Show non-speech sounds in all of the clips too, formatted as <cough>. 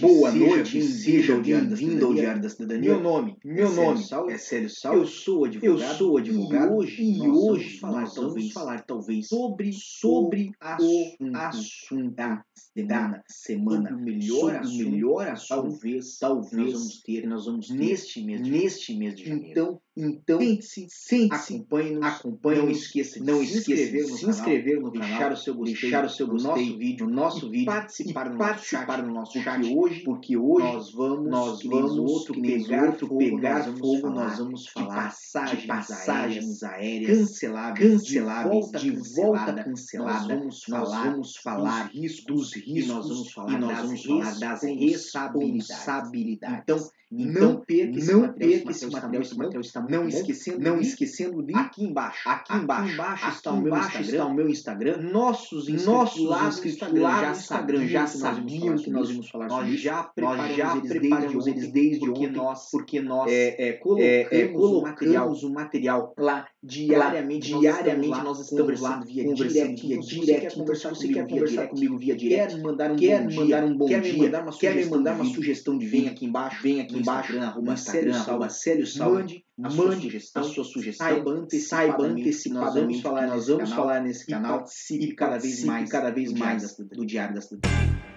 boa seja noite, bem-vindo seja ao Diário ao. Diário da Cidadania. Meu nome, Meu é nome Saulo. é Célio Sal. Eu sou advogado. Eu sou advogado E hoje, e nós hoje vamos falar, nós talvez, vamos falar talvez sobre, sobre o assunto da da semana. o melhor assunto, melhor assunto, talvez talvez, nós vamos ter nós vamos ter neste mês de neste mês de janeiro. Então, então Sente-se, sente-se, acompanhe-nos, acompanhe, não esqueça de não se inscrever de no se canal, inscrever no deixar canal, o seu gostei, deixar o seu no gostei nosso vídeo, no nosso vídeo participar e nosso participar chat, do nosso porque chat, hoje, porque hoje nós vamos, nós vamos outro pegar outro fogo, pegar nós vamos fogo, falar nós vamos de falar passagens, de passagens aéreas, canceláveis, canceláveis, de volta de volta cancelada, nós vamos Nós falar vamos falar dos riscos, dos riscos e nós vamos falar nós das vamos falar das responsabilidades. responsabilidades. Então, Então, não perca esse não esse material, esse material está muito não esquecendo não esquecendo de aqui embaixo, aqui embaixo, embaixo está o meu embaixo Instagram. está o meu Instagram. Nossos Nossos lá Instagram já Instagram sabiam já que nós íamos sabiam falar que nós sobre íamos falar Nós sobre já Nós preparamos já eles preparamos desde eles desde ontem, nós porque nós é, é, colocamos, é, é, o material colocamos o material lá diariamente, diariamente nós estamos lá via direct, via então, direct. Então, conversar você quer comigo via conversar comigo via direct, quer mandar um bom mandar dia, um quer me mandar uma sugestão mandar de uma vídeo, sugestão de vem aqui embaixo, vem aqui embaixo, arroba Instagram, Célio Sal, arroba Célio Sal, mande a sua mande sugestão, a sua sugestão, saiba saiba antecipadamente que nós vamos falar que nós nesse vamos canal falar nesse e canal participe e cada vez mais cada vez mais do Diário da Cidadania.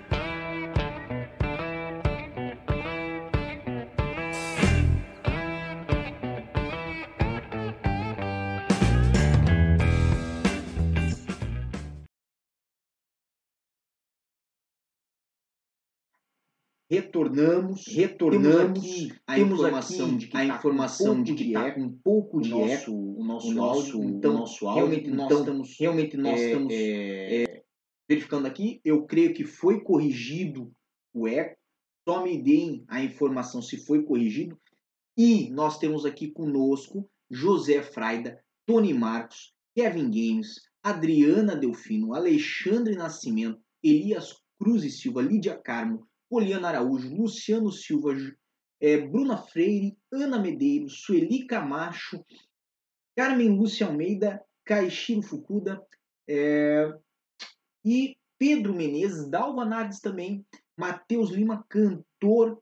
Retornamos, Retornamos temos aqui a informação aqui de que a tá informação com de que tá é um pouco de o nosso- eco, o nosso, o nosso- áudio, então, o nosso áudio, realmente nós então, estamos- realmente nós é, estamos é, verificando aqui, eu creio que foi corrigido o eco, só me deem a informação se foi corrigido, e nós temos aqui conosco José Fraida, Tony Marcos, Kevin Games, Adriana Delfino, Alexandre Nascimento, Elias Cruz e Silva, Lídia Carmo, Poliana Araújo, Luciano Silva, eh, Bruna Freire, Ana Medeiros, Sueli Camacho, Carmen Lúcia Almeida, Caixiro Fukuda eh, e Pedro Menezes, Dalva Nardes também, Matheus Lima, cantor,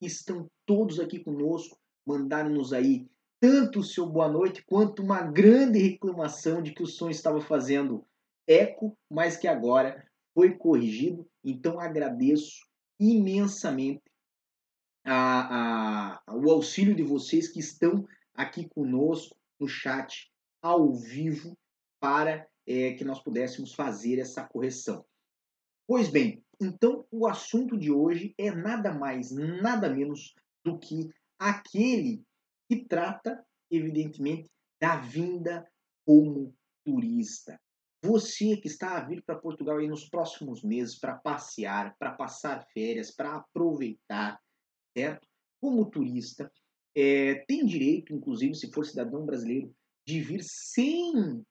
estão todos aqui conosco, mandaram-nos aí tanto o seu boa noite quanto uma grande reclamação de que o som estava fazendo eco, mas que agora foi corrigido. Então agradeço imensamente a, a- o auxílio de vocês que estão aqui conosco no chat ao vivo para eh, que nós pudéssemos fazer essa correção. Pois bem, então o assunto de hoje é nada mais, nada menos do que aquele que trata, evidentemente, da vinda como turista. Você que está a vir para Portugal aí nos próximos meses para passear, para passar férias, para aproveitar, certo? Como turista, é, tem direito, inclusive, se for cidadão brasileiro, de vir sem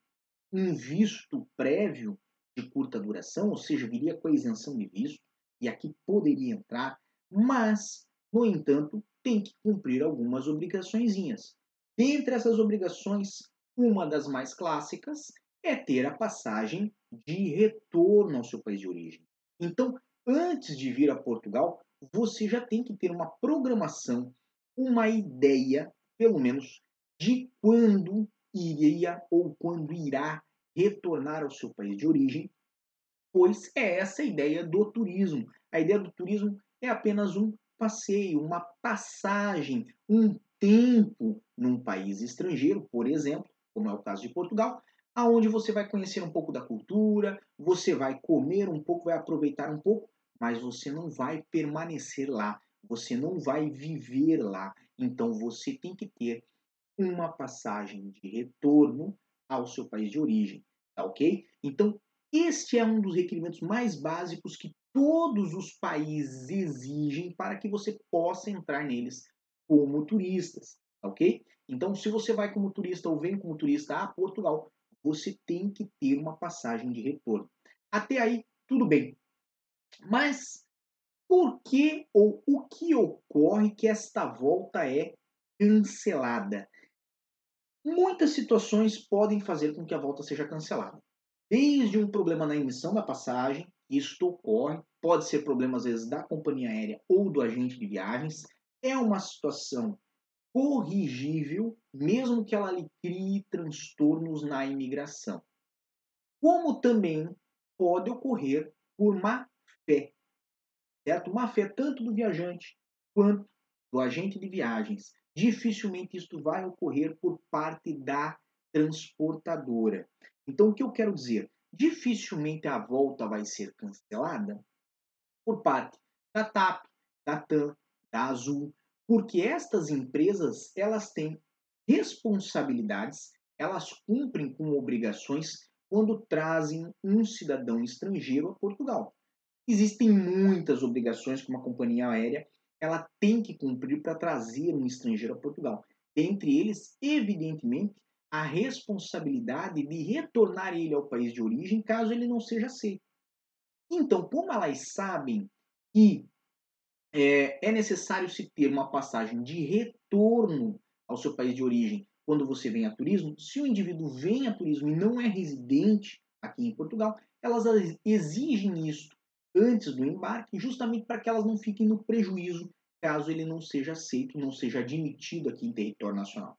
um visto prévio de curta duração, ou seja, viria com a isenção de visto e aqui poderia entrar, mas, no entanto, tem que cumprir algumas obrigaçõezinhas. Dentre essas obrigações, uma das mais clássicas é ter a passagem de retorno ao seu país de origem. Então, antes de vir a Portugal, você já tem que ter uma programação, uma ideia, pelo menos, de quando iria ou quando irá retornar ao seu país de origem, pois é essa a ideia do turismo. A ideia do turismo é apenas um passeio, uma passagem, um tempo num país estrangeiro, por exemplo, como é o caso de Portugal, aonde você vai conhecer um pouco da cultura, você vai comer um pouco, vai aproveitar um pouco, mas você não vai permanecer lá, você não vai viver lá. Então você tem que ter uma passagem de retorno ao seu país de origem, tá ok? Então este é um dos requerimentos mais básicos que todos os países exigem para que você possa entrar neles como turistas, tá ok? Então, se você vai como turista ou vem como turista a Portugal, você tem que ter uma passagem de retorno. Até aí, tudo bem. Mas por que ou o que ocorre que esta volta é cancelada? Muitas situações podem fazer com que a volta seja cancelada. Desde um problema na emissão da passagem, isto ocorre, pode ser problema às vezes da companhia aérea ou do agente de viagens, é uma situação corrigível, mesmo que ela lhe crie transtornos na imigração. Como também pode ocorrer por má fé, certo? Má fé tanto do viajante quanto do agente de viagens. Dificilmente isto vai ocorrer por parte da transportadora. Então, o que eu quero dizer? Dificilmente a volta vai ser cancelada por parte da TAP, da TAM, da Azul, porque estas empresas elas têm responsabilidades, elas cumprem com obrigações quando trazem um cidadão estrangeiro a Portugal. Existem muitas obrigações que uma companhia aérea ela tem que cumprir para trazer um estrangeiro a Portugal. Dentre eles, evidentemente, a responsabilidade de retornar ele ao país de origem caso ele não seja aceito. Então, como elas sabem que é, é necessário se ter uma passagem de retorno ao seu país de origem quando você vem a turismo, se o indivíduo vem a turismo e não é residente aqui em Portugal, elas exigem isso antes do embarque, justamente para que elas não fiquem no prejuízo caso ele não seja aceito, não seja admitido aqui em território nacional.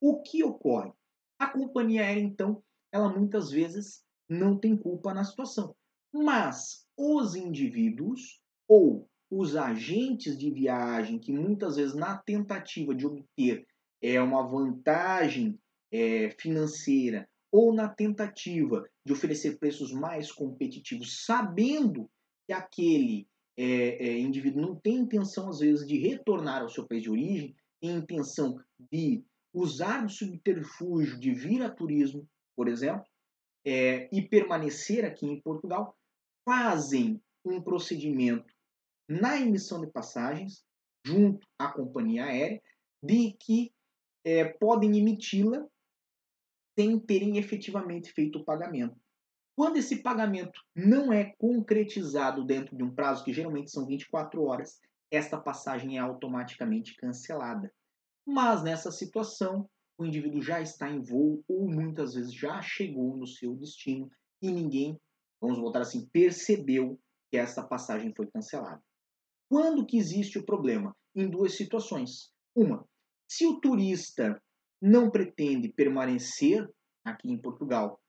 O que ocorre? A companhia aérea, então, ela muitas vezes não tem culpa na situação, mas os indivíduos ou os agentes de viagem que muitas vezes na tentativa de obter é uma vantagem é, financeira ou na tentativa de oferecer preços mais competitivos, sabendo que aquele é, é, indivíduo não tem intenção, às vezes, de retornar ao seu país de origem, tem intenção de usar o subterfúgio de vir a turismo, por exemplo, é, e permanecer aqui em Portugal, fazem um procedimento na emissão de passagens, junto à companhia aérea, de que é, podem emiti-la sem terem efetivamente feito o pagamento. Quando esse pagamento não é concretizado dentro de um prazo, que geralmente são 24 horas, esta passagem é automaticamente cancelada. Mas nessa situação, o indivíduo já está em voo ou muitas vezes já chegou no seu destino e ninguém, vamos voltar assim, percebeu que essa passagem foi cancelada. Quando que existe o problema? Em duas situações. Uma, se o turista não pretende permanecer aqui em Portugal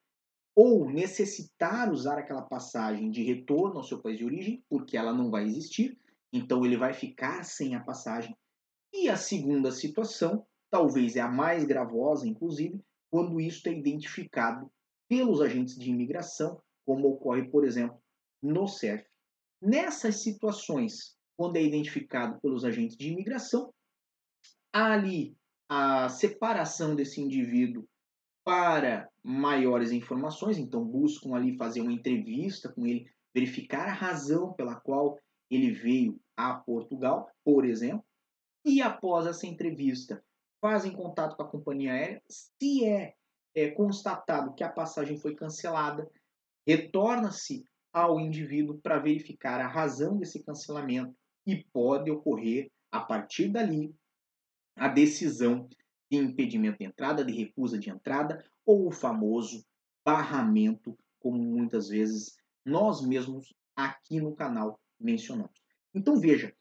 ou necessitar usar aquela passagem de retorno ao seu país de origem, porque ela não vai existir, então ele vai ficar sem a passagem. E a segunda situação, talvez é a mais gravosa, inclusive, quando isso é identificado pelos agentes de imigração, como ocorre, por exemplo, no CERF. Nessas situações, quando é identificado pelos agentes de imigração, há ali a separação desse indivíduo para maiores informações, então buscam ali fazer uma entrevista com ele, verificar a razão pela qual ele veio a Portugal, por exemplo, e após essa entrevista fazem contato com a companhia aérea, se é, é constatado que a passagem foi cancelada, retorna-se ao indivíduo para verificar a razão desse cancelamento e pode ocorrer a partir dali a decisão de impedimento de entrada, de recusa de entrada ou o famoso barramento, como muitas vezes nós mesmos aqui no canal mencionamos. Então veja,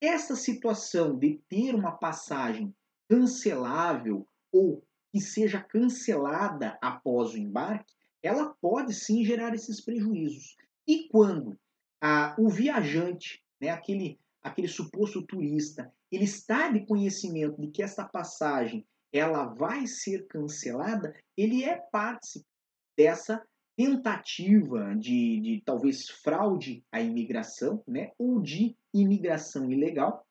essa situação de ter uma passagem cancelável ou que seja cancelada após o embarque, ela pode sim gerar esses prejuízos. E quando a, o viajante, né, aquele, aquele suposto turista, ele está de conhecimento de que essa passagem ela vai ser cancelada, ele é parte dessa tentativa de, de talvez fraude à imigração, né, ou de imigração ilegal,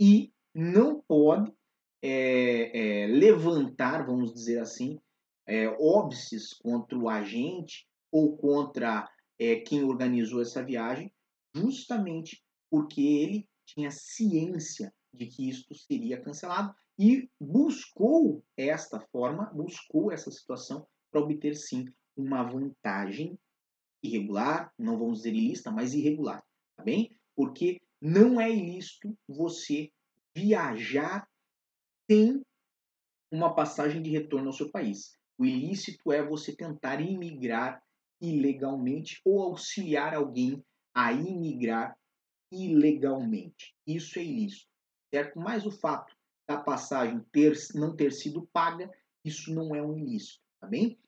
e não pode é, é, levantar, vamos dizer assim, é, óbices contra o agente ou contra é, quem organizou essa viagem, justamente porque ele tinha ciência de que isto seria cancelado e buscou esta forma, buscou essa situação para obter sim uma vantagem irregular, não vamos dizer ilícita, mas irregular, tá bem? Porque não é ilícito você viajar sem uma passagem de retorno ao seu país. O ilícito é você tentar imigrar ilegalmente ou auxiliar alguém a imigrar ilegalmente. Isso é ilícito, certo? Mas o fato da passagem ter, não ter sido paga, isso não é um ilícito, tá bem?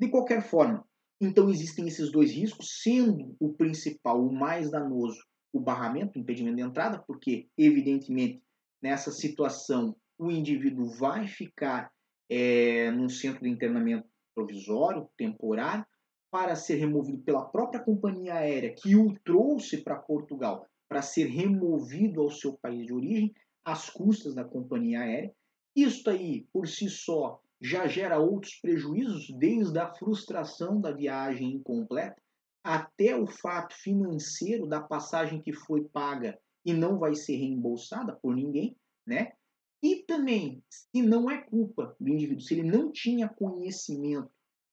De qualquer forma, então existem esses dois riscos, sendo o principal, o mais danoso, o barramento, o impedimento de entrada, porque evidentemente nessa situação o indivíduo vai ficar é, num centro de internamento provisório, temporário, para ser removido pela própria companhia aérea que o trouxe para Portugal para ser removido ao seu país de origem, às custas da companhia aérea. Isso aí, por si só, já gera outros prejuízos, desde a frustração da viagem incompleta até o fato financeiro da passagem que foi paga e não vai ser reembolsada por ninguém, né? E também, se não é culpa do indivíduo, se ele não tinha conhecimento,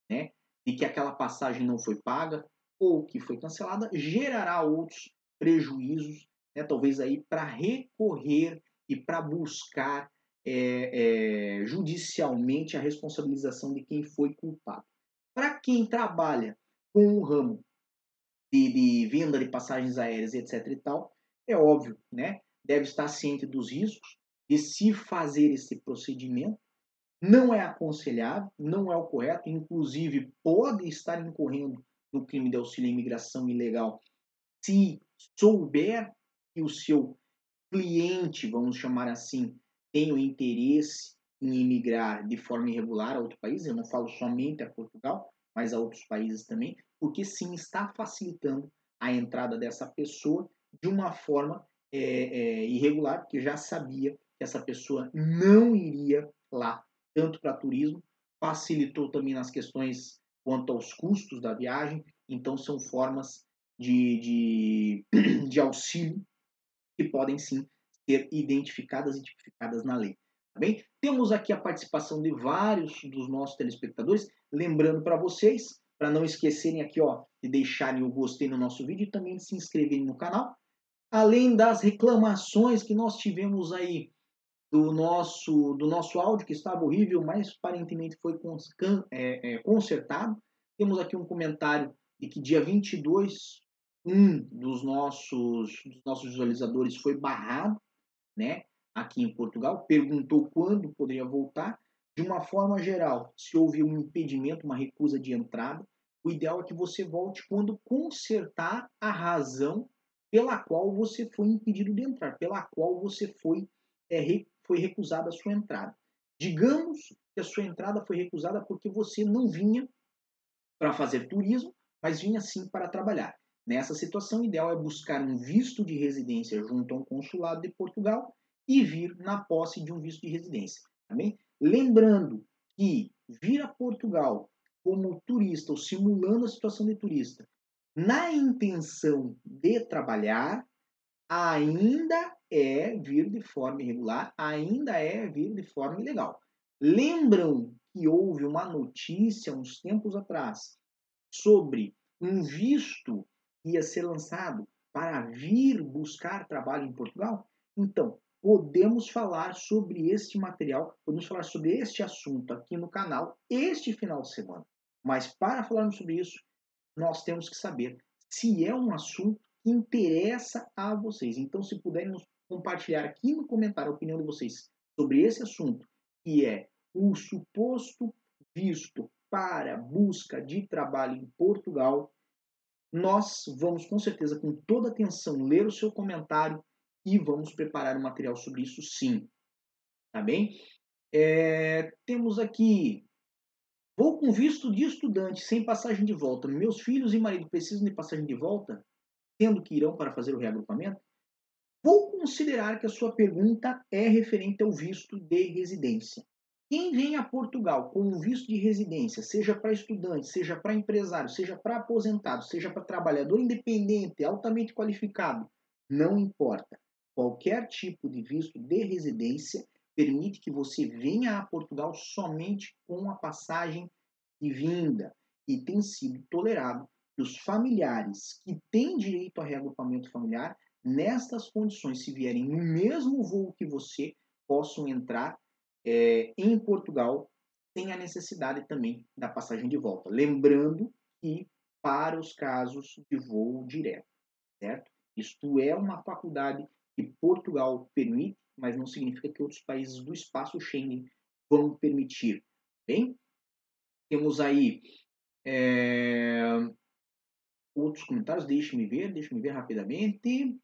né, de que aquela passagem não foi paga ou que foi cancelada, gerará outros prejuízos, né, talvez aí para recorrer e para buscar é, é, judicialmente a responsabilização de quem foi culpado. Para quem trabalha com o ramo de, de, venda de passagens aéreas, etc. e tal, é óbvio, né? Deve estar ciente dos riscos de se fazer esse procedimento. Não é aconselhável, não é o correto, inclusive pode estar incorrendo no crime de auxílio à imigração ilegal se souber que o seu cliente, vamos chamar assim, tem o interesse em emigrar de forma irregular a outro país, eu não falo somente a Portugal, mas a outros países também, porque sim está facilitando a entrada dessa pessoa de uma forma é, é, irregular, porque já sabia que essa pessoa não iria lá, tanto para turismo, facilitou também nas questões quanto aos custos da viagem, então são formas de, de, <clears throat> de auxílio que podem sim ser identificadas e tipificadas na lei. Tá bem? Temos aqui a participação de vários dos nossos telespectadores. Lembrando para vocês, para não esquecerem aqui ó, de deixarem o gostei no nosso vídeo e também de se inscreverem no canal. Além das reclamações que nós tivemos aí do nosso, do nosso áudio, que estava horrível, mas aparentemente foi é, é, consertado. Temos aqui um comentário de que dia 22, um dos nossos, dos nossos visualizadores foi barrado, né? aqui em Portugal, perguntou quando poderia voltar. De uma forma geral, se houve um impedimento, uma recusa de entrada, o ideal é que você volte quando consertar a razão pela qual você foi impedido de entrar, pela qual você foi, é, foi recusada a sua entrada. Digamos que a sua entrada foi recusada porque você não vinha para fazer turismo, mas vinha sim para trabalhar. Nessa situação, o ideal é buscar um visto de residência junto a um consulado de Portugal e vir na posse de um visto de residência. Também lembrando que vir a Portugal como turista ou simulando a situação de turista na intenção de trabalhar ainda é vir de forma irregular, ainda é vir de forma ilegal. Lembram que houve uma notícia uns tempos atrás sobre um visto ia ser lançado para vir buscar trabalho em Portugal? Então, podemos falar sobre este material, podemos falar sobre este assunto aqui no canal este final de semana. Mas para falarmos sobre isso, nós temos que saber se é um assunto que interessa a vocês. Então, se puderem compartilhar aqui no comentário a opinião de vocês sobre esse assunto, que é o suposto visto para busca de trabalho em Portugal, nós vamos com certeza, com toda atenção, ler o seu comentário e vamos preparar um material sobre isso sim. Tá bem? É, temos aqui. Vou com visto de estudante sem passagem de volta. Meus filhos e marido precisam de passagem de volta, tendo que irão para fazer o reagrupamento? Vou considerar que a sua pergunta é referente ao visto de residência. Quem vem a Portugal com um visto de residência, seja para estudante, seja para empresário, seja para aposentado, seja para trabalhador independente, altamente qualificado, não importa. Qualquer tipo de visto de residência permite que você venha a Portugal somente com a passagem de vinda e tem sido tolerado que os familiares que têm direito a reagrupamento familiar, nestas condições, se vierem no mesmo voo que você, possam entrar é, em Portugal sem a necessidade também da passagem de volta. Lembrando que para os casos de voo direto, certo? Isto é uma faculdade que Portugal permite, mas não significa que outros países do espaço Schengen vão permitir, bem? Temos aí é, outros comentários, deixe-me ver, deixe-me ver rapidamente.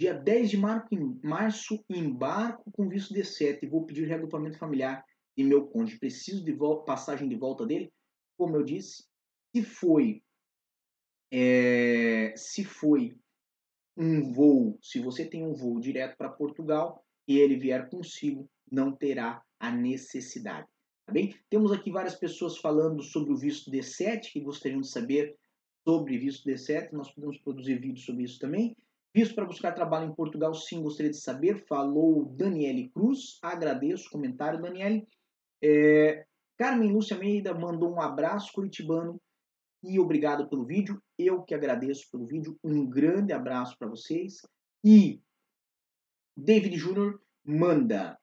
Dia 10 de março, embarco com visto D7 vou pedir reagrupamento familiar de meu cônjuge. Preciso de volta, passagem de volta dele? Como eu disse, se foi, é, se foi um voo, se você tem um voo direto para Portugal e ele vier consigo, não terá a necessidade. Tá bem? Temos aqui várias pessoas falando sobre o visto D7 que gostariam de saber sobre visto D7. Nós podemos produzir vídeos sobre isso também. Visto para buscar trabalho em Portugal, sim, gostaria de saber. Falou Daniele Cruz. Agradeço o comentário, Daniele. É, Carmen Lúcia Meida mandou um abraço curitibano e obrigado pelo vídeo. Eu que agradeço pelo vídeo. Um grande abraço para vocês. E David Júnior manda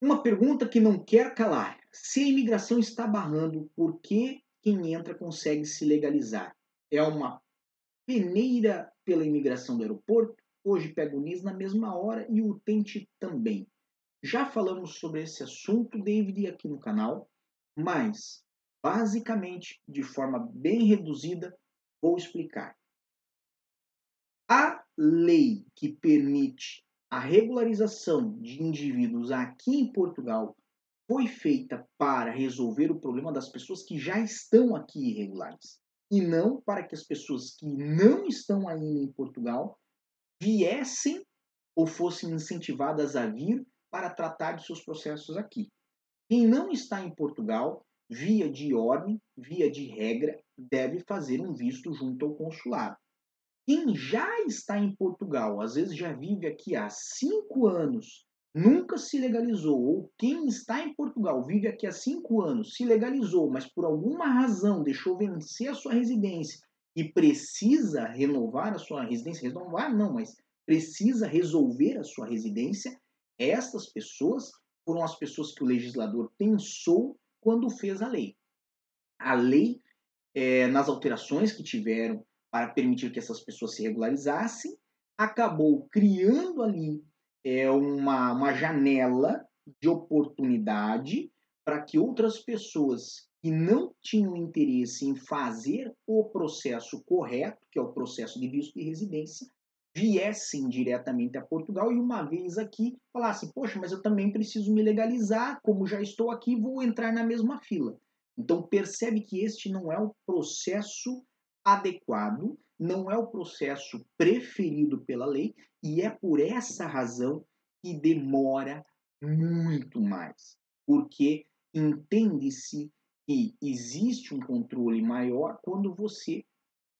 uma pergunta que não quer calar. Se a imigração está barrando, por que quem entra consegue se legalizar? É uma peneira pela imigração do aeroporto, hoje pega o NIS na mesma hora e o utente também. Já falamos sobre esse assunto, David, aqui no canal, mas basicamente, de forma bem reduzida, vou explicar. A lei que permite a regularização de indivíduos aqui em Portugal foi feita para resolver o problema das pessoas que já estão aqui irregulares e não para que as pessoas que não estão ainda em Portugal viessem ou fossem incentivadas a vir para tratar de seus processos aqui. Quem não está em Portugal, via de ordem, via de regra, deve fazer um visto junto ao consulado. Quem já está em Portugal, às vezes já vive aqui há cinco anos nunca se legalizou, ou quem está em Portugal, vive aqui há cinco anos, se legalizou, mas por alguma razão deixou vencer a sua residência e precisa renovar a sua residência, renovar não, mas precisa resolver a sua residência, estas pessoas foram as pessoas que o legislador pensou quando fez a lei. A lei, é, nas alterações que tiveram para permitir que essas pessoas se regularizassem, acabou criando ali é uma, uma janela de oportunidade para que outras pessoas que não tinham interesse em fazer o processo correto, que é o processo de visto de residência, viessem diretamente a Portugal e uma vez aqui falassem: Poxa, mas eu também preciso me legalizar, como já estou aqui, vou entrar na mesma fila. Então percebe que este não é o processo adequado, não é o processo preferido pela lei e é por essa razão que demora muito mais, porque entende-se que existe um controle maior quando você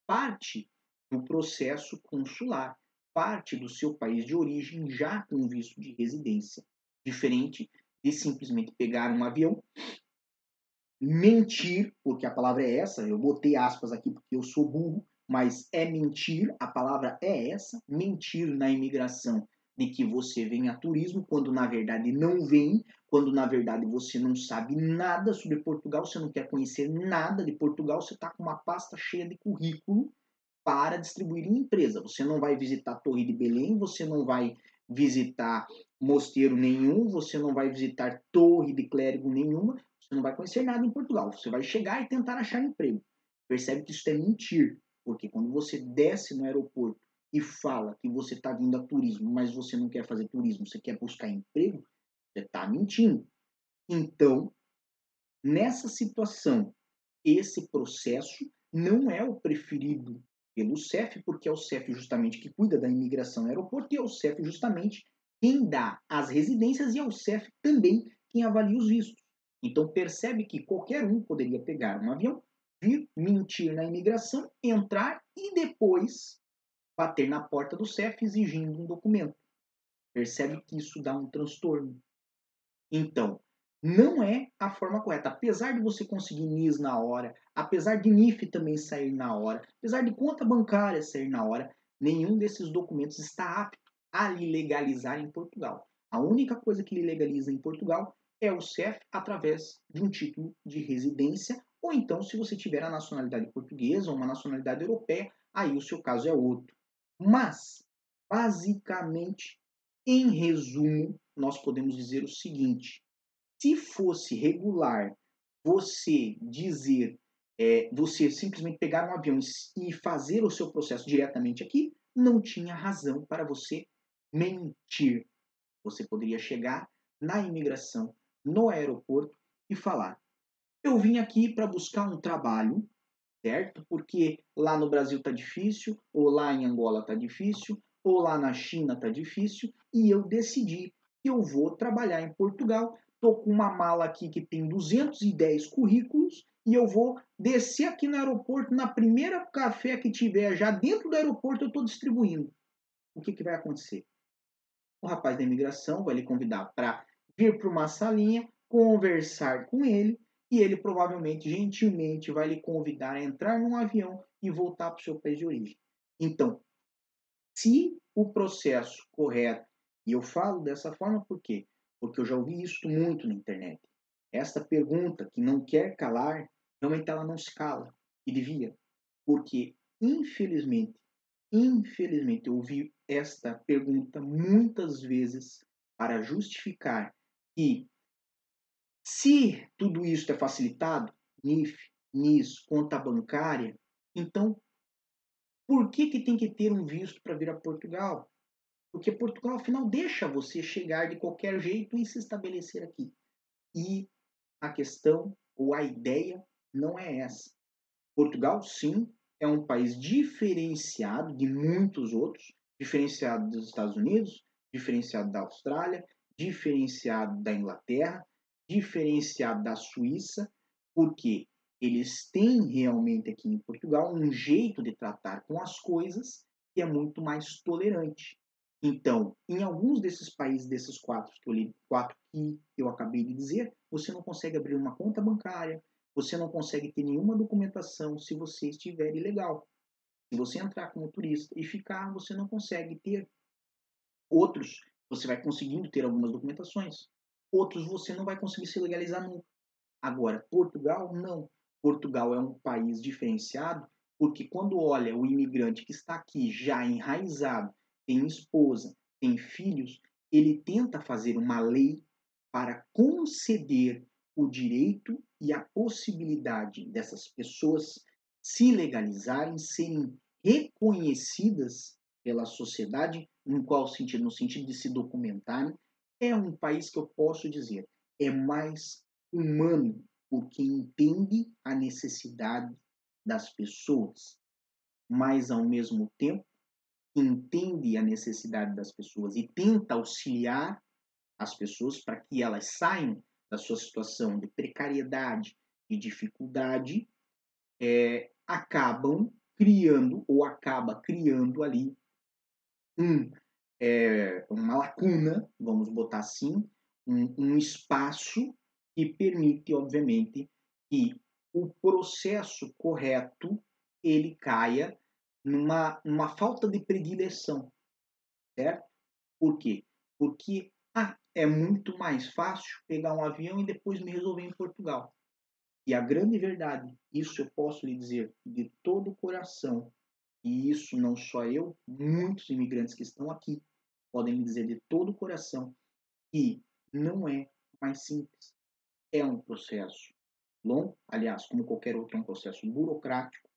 parte do processo consular, parte do seu país de origem já com visto de residência, diferente de simplesmente pegar um avião, mentir, porque a palavra é essa, eu botei aspas aqui porque eu sou burro, mas é mentir, a palavra é essa, mentir na imigração de que você vem a turismo, quando na verdade não vem, quando na verdade você não sabe nada sobre Portugal, você não quer conhecer nada de Portugal, você está com uma pasta cheia de currículo para distribuir em empresa. Você não vai visitar a Torre de Belém, você não vai visitar mosteiro nenhum, você não vai visitar torre de clérigo nenhuma, você não vai conhecer nada em Portugal. Você vai chegar e tentar achar emprego. Percebe que isso é mentir, porque quando você desce no aeroporto e fala que você está vindo a turismo, mas você não quer fazer turismo, você quer buscar emprego, você está mentindo. Então, nessa situação, esse processo não é o preferido pelo CEF, porque é o CEF justamente que cuida da imigração no aeroporto e é o CEF justamente quem dá as residências e é o CEF também quem avalia os vistos. Então percebe que qualquer um poderia pegar um avião, vir, mentir na imigração, entrar e depois bater na porta do CEF exigindo um documento. Percebe que isso dá um transtorno. Então, não é a forma correta. Apesar de você conseguir NIS na hora, apesar de NIF também sair na hora, apesar de conta bancária sair na hora, nenhum desses documentos está apto a lhe legalizar em Portugal. A única coisa que lhe legaliza em Portugal é o CEF através de um título de residência, ou então, se você tiver a nacionalidade portuguesa ou uma nacionalidade europeia, aí o seu caso é outro. Mas, basicamente, em resumo, nós podemos dizer o seguinte: se fosse regular você dizer, é, você simplesmente pegar um avião e fazer o seu processo diretamente aqui, não tinha razão para você mentir. Você poderia chegar na imigração, no aeroporto e falar: Eu vim aqui para buscar um trabalho, certo? Porque lá no Brasil está difícil, ou lá em Angola está difícil, ou lá na China está difícil, e eu decidi que eu vou trabalhar em Portugal Estou com uma mala aqui que tem 210 currículos e eu vou descer aqui no aeroporto, na primeira café que tiver já dentro do aeroporto, eu estou distribuindo. O que, que vai acontecer? O rapaz da imigração vai lhe convidar para vir para uma salinha, conversar com ele, e ele provavelmente, gentilmente, vai lhe convidar a entrar num avião e voltar para o seu país de origem. Então, se o processo correto, e eu falo dessa forma porque porque eu já ouvi isso muito na internet. Esta pergunta que não quer calar, realmente ela não se cala, e devia, porque infelizmente, infelizmente eu ouvi esta pergunta muitas vezes para justificar que se tudo isso é facilitado, NIF, NIS, conta bancária, então por que, que tem que ter um visto para vir a Portugal? Porque Portugal, afinal, deixa você chegar de qualquer jeito e se estabelecer aqui. E a questão ou a ideia não é essa. Portugal, sim, é um país diferenciado de muitos outros, diferenciado dos Estados Unidos, diferenciado da Austrália, diferenciado da Inglaterra, diferenciado da Suíça, porque eles têm realmente aqui em Portugal um jeito de tratar com as coisas que é muito mais tolerante. Então, em alguns desses países, desses quatro que eu li, quatro que eu acabei de dizer, você não consegue abrir uma conta bancária, você não consegue ter nenhuma documentação se você estiver ilegal. Se você entrar como turista e ficar, você não consegue ter. Outros, você vai conseguindo ter algumas documentações. Outros, você não vai conseguir se legalizar nunca. Agora, Portugal, não. Portugal é um país diferenciado porque quando olha o imigrante que está aqui já enraizado, tem esposa, tem filhos, ele tenta fazer uma lei para conceder o direito e a possibilidade dessas pessoas se legalizarem, serem reconhecidas pela sociedade, em qual sentido? No sentido de se documentarem. É um país que eu posso dizer é mais humano, porque entende a necessidade das pessoas, mas ao mesmo tempo entende a necessidade das pessoas e tenta auxiliar as pessoas para que elas saiam da sua situação de precariedade e dificuldade, é, acabam criando ou acaba criando ali um, é, uma lacuna, vamos botar assim, um, um espaço que permite, obviamente, que o processo correto ele caia numa, numa falta de predileção, certo? Por quê? Porque ah, é muito mais fácil pegar um avião e depois me resolver em Portugal. E a grande verdade, isso eu posso lhe dizer de todo o coração, e isso não só eu, muitos imigrantes que estão aqui podem dizer de todo o coração que não é mais simples. É um processo longo, aliás, como qualquer outro, é um processo burocrático,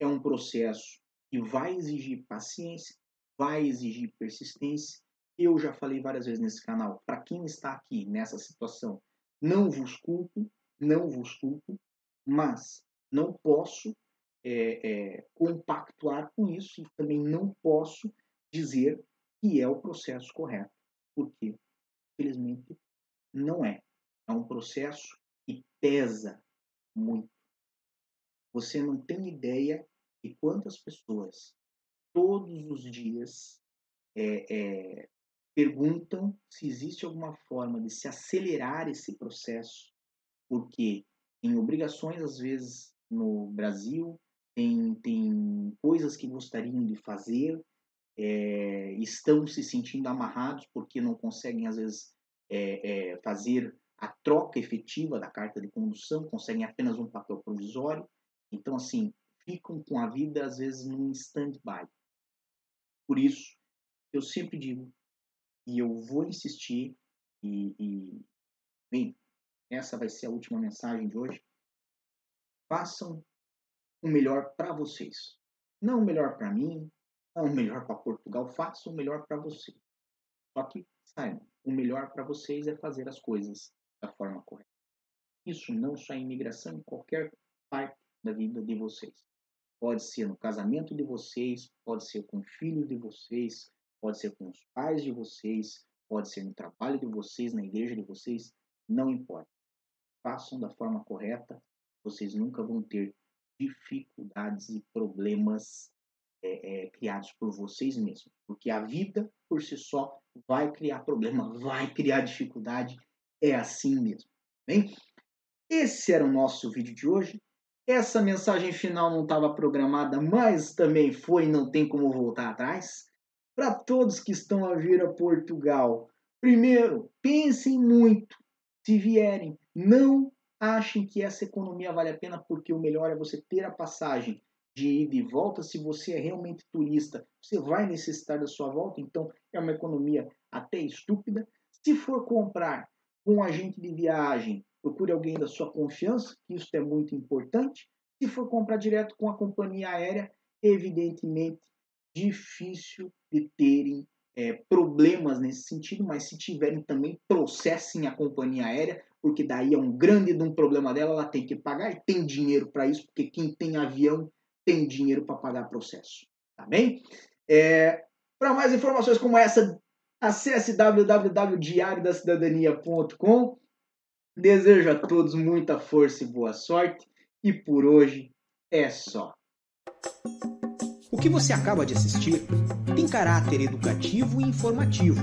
é um processo que vai exigir paciência, vai exigir persistência. Eu já falei várias vezes nesse canal, para quem está aqui nessa situação, não vos culpo, não vos culpo, mas não posso é, é, compactuar com isso e também não posso dizer que é o processo correto, porque, infelizmente, não é. É um processo que pesa muito você não tem ideia de quantas pessoas todos os dias é, é, perguntam se existe alguma forma de se acelerar esse processo, porque tem obrigações, às vezes, no Brasil, tem, tem coisas que gostariam de fazer, é, estão se sentindo amarrados porque não conseguem, às vezes, é, é, fazer a troca efetiva da carta de condução, conseguem apenas um papel provisório. Então, assim, ficam com a vida, às vezes, num stand-by. Por isso, eu sempre digo, e eu vou insistir, e, e bem, essa vai ser a última mensagem de hoje. Façam o melhor para vocês. Não o melhor para mim, o melhor para Portugal, façam o melhor para vocês. Só que saibam, o melhor para vocês é fazer as coisas da forma correta. Isso não só em imigração, em qualquer parte da vida de vocês. Pode ser no casamento de vocês, pode ser com o filho de vocês, pode ser com os pais de vocês, pode ser no trabalho de vocês, na igreja de vocês, não importa. Façam da forma correta, vocês nunca vão ter dificuldades e problemas é, é, criados por vocês mesmos. Porque a vida, por si só, vai criar problema, vai criar dificuldade. É assim mesmo. Bem, esse era o nosso vídeo de hoje. Essa mensagem final não estava programada, mas também foi, não tem como voltar atrás. Para todos que estão a vir a Portugal, primeiro, pensem muito se vierem. Não achem que essa economia vale a pena, porque o melhor é você ter a passagem de ida e volta. Se você é realmente turista, você vai necessitar da sua volta, então é uma economia até estúpida. Se for comprar com um agente de viagem, procure alguém da sua confiança, que isso é muito importante. Se for comprar direto com a companhia aérea, evidentemente difícil de terem é, problemas nesse sentido, mas se tiverem também, processem a companhia aérea, porque daí é um grande de um problema dela, ela tem que pagar e tem dinheiro para isso, porque quem tem avião tem dinheiro para pagar processo. Tá bem? É, para mais informações como essa, acesse www.diariodacidadania.com. Desejo a todos muita força e boa sorte. E por hoje é só. O que você acaba de assistir tem caráter educativo e informativo.